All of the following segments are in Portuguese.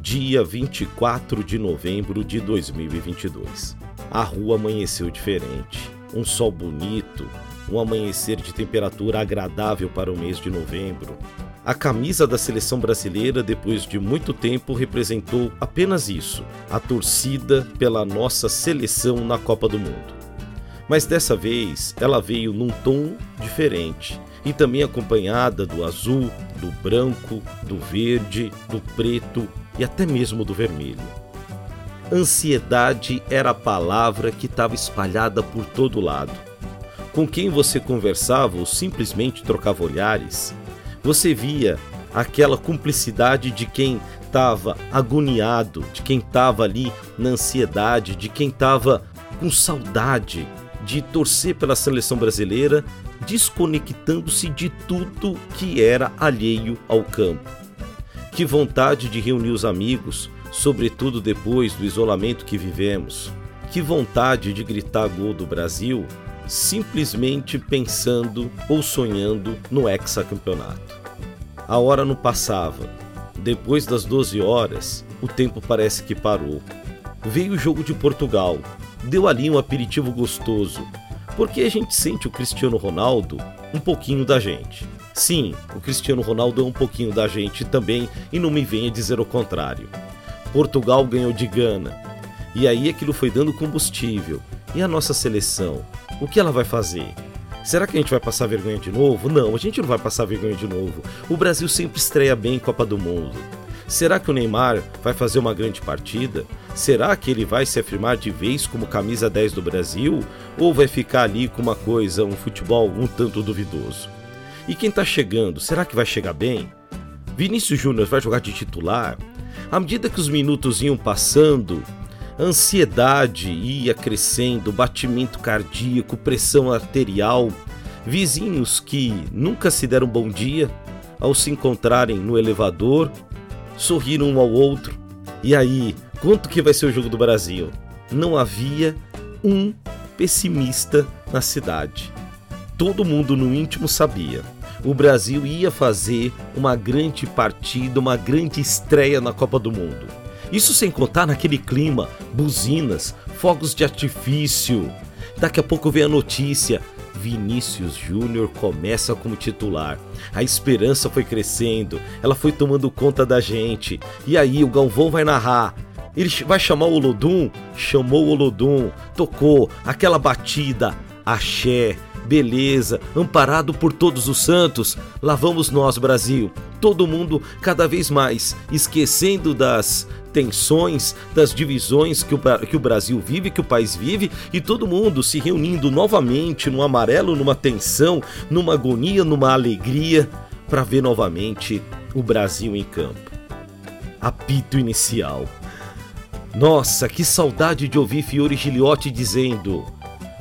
dia 24 de novembro de 2022. A rua amanheceu diferente. Um sol bonito, um amanhecer de temperatura agradável para o mês de novembro. A camisa da seleção brasileira, depois de muito tempo, representou apenas isso: a torcida pela nossa seleção na Copa do Mundo. Mas dessa vez ela veio num tom diferente e também acompanhada do azul, do branco, do verde, do preto e até mesmo do vermelho. Ansiedade era a palavra que estava espalhada por todo lado. Com quem você conversava ou simplesmente trocava olhares, você via aquela cumplicidade de quem estava agoniado, de quem estava ali na ansiedade, de quem estava com saudade de torcer pela seleção brasileira, desconectando-se de tudo que era alheio ao campo. Que vontade de reunir os amigos, sobretudo depois do isolamento que vivemos. Que vontade de gritar gol do Brasil, simplesmente pensando ou sonhando no hexacampeonato. A hora não passava. Depois das 12 horas, o tempo parece que parou. Veio o jogo de Portugal, deu ali um aperitivo gostoso, porque a gente sente o Cristiano Ronaldo um pouquinho da gente. Sim, o Cristiano Ronaldo é um pouquinho da gente também e não me venha dizer o contrário. Portugal ganhou de Gana. E aí aquilo foi dando combustível. E a nossa seleção? O que ela vai fazer? Será que a gente vai passar vergonha de novo? Não, a gente não vai passar vergonha de novo. O Brasil sempre estreia bem em Copa do Mundo. Será que o Neymar vai fazer uma grande partida? Será que ele vai se afirmar de vez como camisa 10 do Brasil? Ou vai ficar ali com uma coisa, um futebol um tanto duvidoso? E quem tá chegando, será que vai chegar bem? Vinícius Júnior vai jogar de titular? À medida que os minutos iam passando, a ansiedade ia crescendo, batimento cardíaco, pressão arterial, vizinhos que nunca se deram bom dia ao se encontrarem no elevador sorriram um ao outro. E aí, quanto que vai ser o jogo do Brasil? Não havia um pessimista na cidade. Todo mundo no íntimo sabia. O Brasil ia fazer uma grande partida, uma grande estreia na Copa do Mundo. Isso sem contar naquele clima, buzinas, fogos de artifício. Daqui a pouco vem a notícia: Vinícius Júnior começa como titular. A esperança foi crescendo, ela foi tomando conta da gente. E aí o Galvão vai narrar. Ele vai chamar o Olodum? Chamou o Olodum, tocou aquela batida, axé, beleza, amparado por todos os santos. Lá vamos nós, Brasil. Todo mundo cada vez mais esquecendo das tensões, das divisões que o, que o Brasil vive, que o país vive, e todo mundo se reunindo novamente no amarelo, numa tensão, numa agonia, numa alegria, para ver novamente o Brasil em campo. Apito inicial. Nossa, que saudade de ouvir Fiore Giliotti dizendo: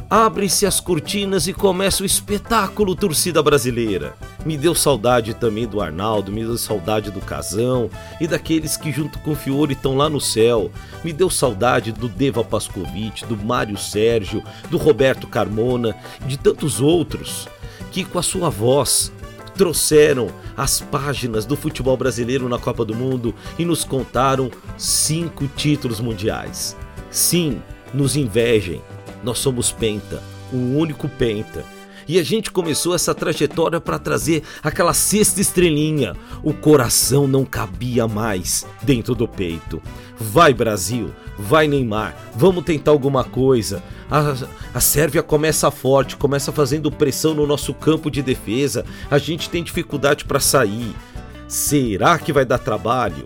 Abrem-se as cortinas e começa o espetáculo, torcida brasileira. Me deu saudade também do Arnaldo, me deu saudade do Casão e daqueles que, junto com o Fiore, estão lá no céu. Me deu saudade do Deva Pascovitch, do Mário Sérgio, do Roberto Carmona, de tantos outros que, com a sua voz, trouxeram as páginas do futebol brasileiro na Copa do Mundo e nos contaram cinco títulos mundiais. Sim, nos invejem, nós somos penta, o único penta. E a gente começou essa trajetória para trazer aquela sexta estrelinha. O coração não cabia mais dentro do peito. Vai Brasil, vai Neymar, vamos tentar alguma coisa. A, a Sérvia começa forte, começa fazendo pressão no nosso campo de defesa. A gente tem dificuldade para sair. Será que vai dar trabalho?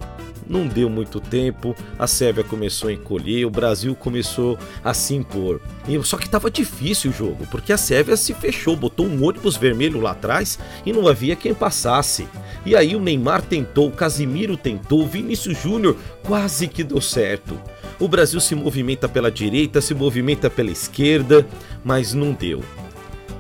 Não deu muito tempo, a Sérvia começou a encolher, o Brasil começou a se impor. Só que estava difícil o jogo, porque a Sérvia se fechou, botou um ônibus vermelho lá atrás e não havia quem passasse. E aí o Neymar tentou, o Casimiro tentou, o Vinícius Júnior quase que deu certo. O Brasil se movimenta pela direita, se movimenta pela esquerda, mas não deu.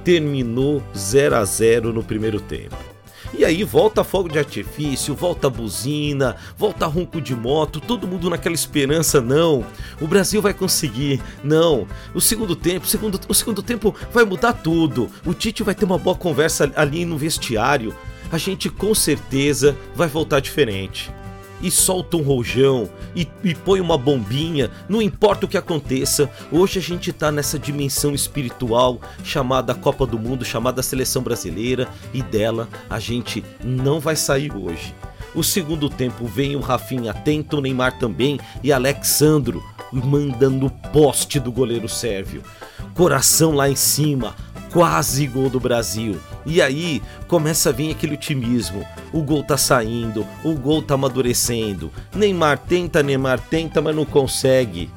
Terminou 0 a 0 no primeiro tempo. E aí volta fogo de artifício, volta buzina, volta ronco de moto, todo mundo naquela esperança, não. O Brasil vai conseguir, não. O segundo tempo, segundo, o segundo tempo vai mudar tudo. O Tite vai ter uma boa conversa ali no vestiário. A gente com certeza vai voltar diferente. E solta um rojão e, e põe uma bombinha, não importa o que aconteça. Hoje a gente tá nessa dimensão espiritual chamada Copa do Mundo, chamada Seleção Brasileira e dela a gente não vai sair hoje. O segundo tempo vem o Rafinha atento, o Neymar também e Alexandro mandando poste do goleiro sérvio. Coração lá em cima, quase gol do Brasil. E aí começa a vir aquele otimismo. O gol tá saindo, o gol tá amadurecendo. Neymar tenta, Neymar tenta, mas não consegue.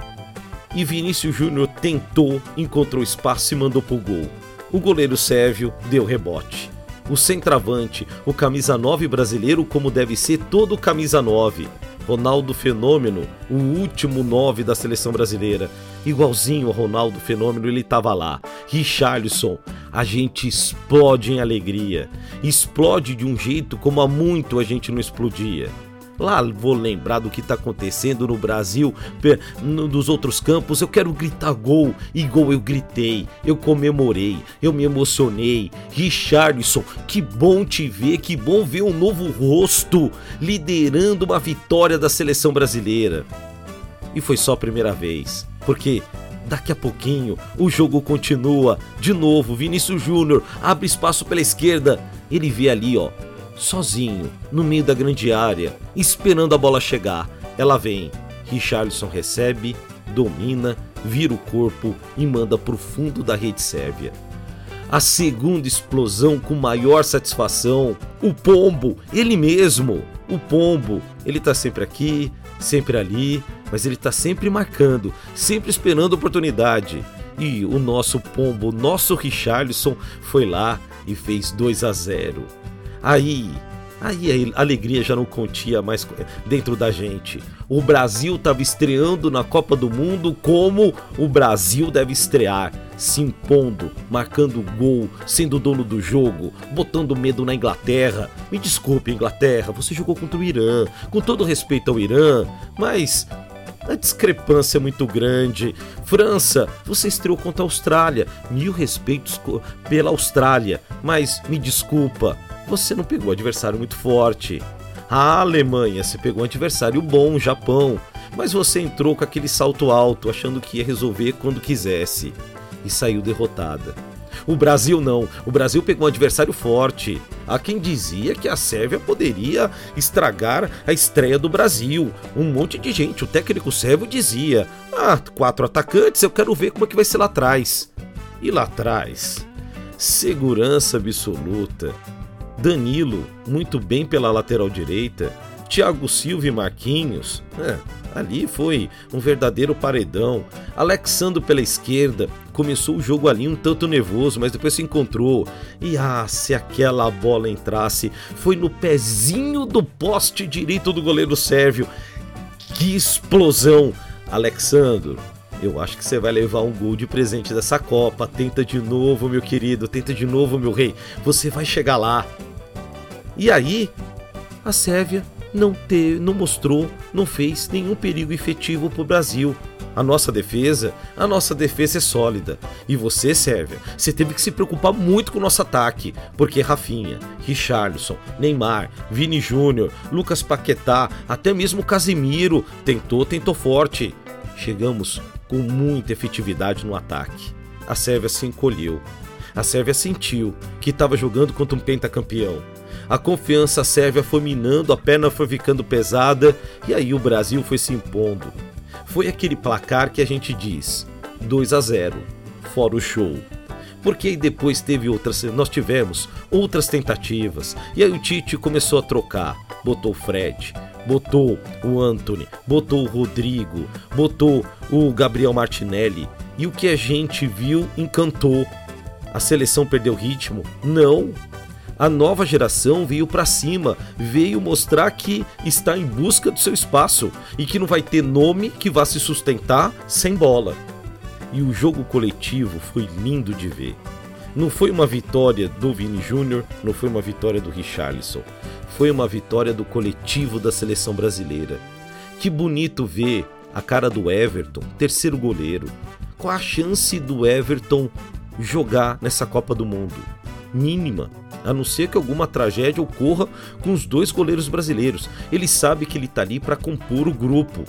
E Vinícius Júnior tentou, encontrou espaço e mandou pro gol. O goleiro sérvio deu rebote. O centroavante, o camisa 9 brasileiro, como deve ser todo camisa 9. Ronaldo Fenômeno, o último 9 da seleção brasileira. Igualzinho ao Ronaldo Fenômeno, ele estava lá. Richarlison, a gente explode em alegria. Explode de um jeito como há muito a gente não explodia. Lá vou lembrar do que está acontecendo no Brasil, nos outros campos. Eu quero gritar gol, e gol eu gritei, eu comemorei, eu me emocionei. Richardson, que bom te ver, que bom ver um novo rosto liderando uma vitória da seleção brasileira. E foi só a primeira vez, porque Daqui a pouquinho o jogo continua. De novo, Vinícius Júnior abre espaço pela esquerda. Ele vê ali, ó, sozinho, no meio da grande área, esperando a bola chegar. Ela vem. Richarlison recebe, domina, vira o corpo e manda para o fundo da rede sérvia. A segunda explosão com maior satisfação, o pombo, ele mesmo, o pombo, ele tá sempre aqui, sempre ali, mas ele está sempre marcando, sempre esperando oportunidade. E o nosso pombo, o nosso Richarlison, foi lá e fez 2 a 0. Aí, aí a alegria já não contia mais dentro da gente. O Brasil estava estreando na Copa do Mundo como o Brasil deve estrear, se impondo, marcando gol, sendo dono do jogo, botando medo na Inglaterra. Me desculpe, Inglaterra, você jogou contra o Irã, com todo respeito ao Irã, mas a discrepância é muito grande. França, você estreou contra a Austrália. Mil respeitos pela Austrália, mas me desculpa, você não pegou adversário muito forte. A Alemanha, você pegou um adversário bom, Japão, mas você entrou com aquele salto alto, achando que ia resolver quando quisesse e saiu derrotada. O Brasil não. O Brasil pegou um adversário forte. Há quem dizia que a Sérvia poderia estragar a estreia do Brasil. Um monte de gente, o técnico sérvio dizia: "Ah, quatro atacantes, eu quero ver como é que vai ser lá atrás". E lá atrás, segurança absoluta. Danilo, muito bem pela lateral direita, Thiago Silva e Marquinhos, é, ali foi um verdadeiro paredão. Alexandro pela esquerda, começou o jogo ali um tanto nervoso, mas depois se encontrou. E ah, se aquela bola entrasse, foi no pezinho do poste direito do goleiro sérvio. Que explosão! Alexandro, eu acho que você vai levar um gol de presente dessa Copa. Tenta de novo, meu querido, tenta de novo, meu rei. Você vai chegar lá. E aí, a Sérvia não, ter, não mostrou, não fez nenhum perigo efetivo para o Brasil. A nossa defesa, a nossa defesa é sólida. E você, Sérvia, você teve que se preocupar muito com o nosso ataque, porque Rafinha, Richarlison, Neymar, Vini Júnior, Lucas Paquetá, até mesmo Casimiro tentou, tentou forte. Chegamos com muita efetividade no ataque. A Sérvia se encolheu. A Sérvia sentiu que estava jogando contra um pentacampeão a confiança sérvia foi minando, a perna foi ficando pesada e aí o Brasil foi se impondo. Foi aquele placar que a gente diz: 2 a 0, fora o show. Porque aí depois teve outras, nós tivemos outras tentativas. E aí o Tite começou a trocar, botou o Fred, botou o Anthony, botou o Rodrigo, botou o Gabriel Martinelli. E o que a gente viu encantou. A seleção perdeu ritmo? Não, a nova geração veio para cima, veio mostrar que está em busca do seu espaço e que não vai ter nome que vá se sustentar sem bola. E o jogo coletivo foi lindo de ver. Não foi uma vitória do Vini Júnior, não foi uma vitória do Richarlison. Foi uma vitória do coletivo da seleção brasileira. Que bonito ver a cara do Everton, terceiro goleiro. Qual a chance do Everton jogar nessa Copa do Mundo? mínima, a não ser que alguma tragédia ocorra com os dois goleiros brasileiros. Ele sabe que ele está ali para compor o grupo.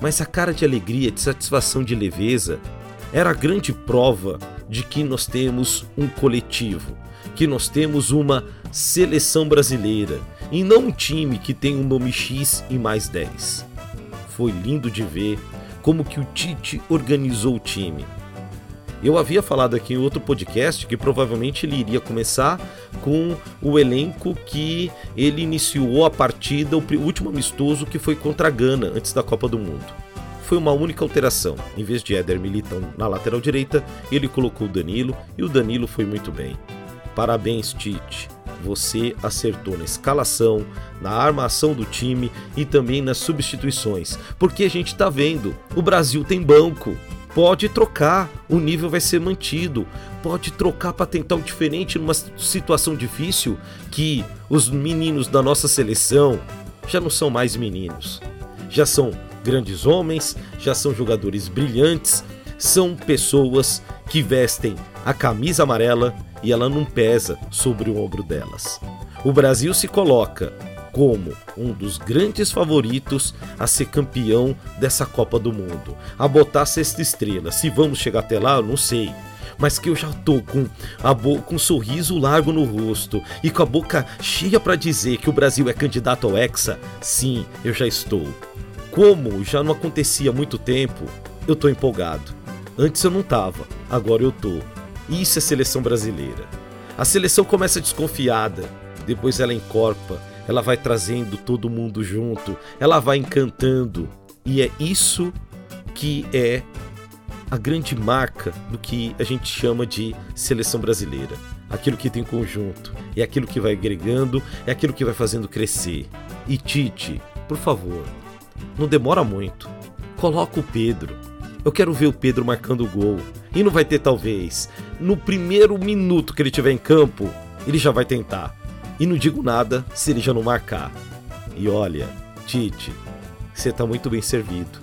Mas a cara de alegria, de satisfação, de leveza era a grande prova de que nós temos um coletivo, que nós temos uma seleção brasileira e não um time que tem um nome X e mais 10. Foi lindo de ver como que o Tite organizou o time. Eu havia falado aqui em outro podcast que provavelmente ele iria começar com o elenco que ele iniciou a partida, o último amistoso que foi contra a Gana antes da Copa do Mundo. Foi uma única alteração. Em vez de Éder Militão na lateral direita, ele colocou o Danilo e o Danilo foi muito bem. Parabéns, Tite. Você acertou na escalação, na armação do time e também nas substituições. Porque a gente está vendo, o Brasil tem banco pode trocar, o nível vai ser mantido. Pode trocar para tentar o diferente numa situação difícil que os meninos da nossa seleção já não são mais meninos. Já são grandes homens, já são jogadores brilhantes, são pessoas que vestem a camisa amarela e ela não pesa sobre o ombro delas. O Brasil se coloca como um dos grandes favoritos a ser campeão dessa Copa do Mundo, a botar sexta estrela. Se vamos chegar até lá, eu não sei. Mas que eu já tô com, a com um sorriso largo no rosto e com a boca cheia para dizer que o Brasil é candidato ao Hexa, sim, eu já estou. Como já não acontecia há muito tempo, eu tô empolgado. Antes eu não tava, agora eu tô. Isso é seleção brasileira. A seleção começa desconfiada, depois ela encorpa, ela vai trazendo todo mundo junto, ela vai encantando. E é isso que é a grande marca do que a gente chama de seleção brasileira. Aquilo que tem conjunto, é aquilo que vai agregando, é aquilo que vai fazendo crescer. E Tite, por favor, não demora muito. Coloca o Pedro. Eu quero ver o Pedro marcando o gol. E não vai ter talvez. No primeiro minuto que ele estiver em campo, ele já vai tentar. E não digo nada se ele já não marcar. E olha, Tite, você está muito bem servido.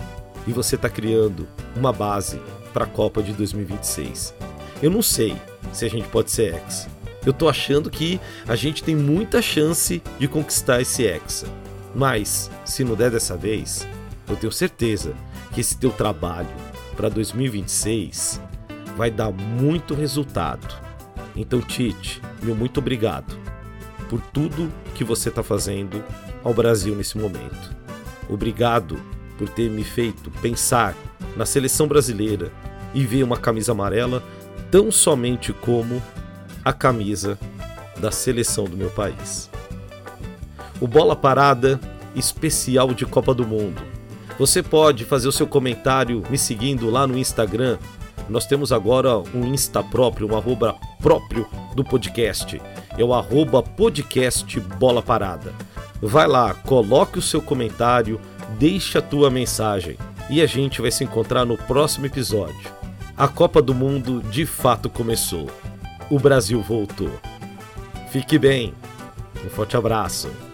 E você está criando uma base para a Copa de 2026. Eu não sei se a gente pode ser ex. Eu tô achando que a gente tem muita chance de conquistar esse hexa. Mas, se não der dessa vez, eu tenho certeza que esse teu trabalho para 2026 vai dar muito resultado. Então, Tite, meu muito obrigado por tudo que você está fazendo ao Brasil nesse momento. Obrigado por ter me feito pensar na seleção brasileira e ver uma camisa amarela tão somente como a camisa da seleção do meu país. O Bola Parada especial de Copa do Mundo. Você pode fazer o seu comentário me seguindo lá no Instagram. Nós temos agora um Insta próprio, um arroba próprio do podcast é o arroba podcast Bola Parada. Vai lá, coloque o seu comentário, deixe a tua mensagem e a gente vai se encontrar no próximo episódio. A Copa do Mundo de fato começou. O Brasil voltou. Fique bem. Um forte abraço.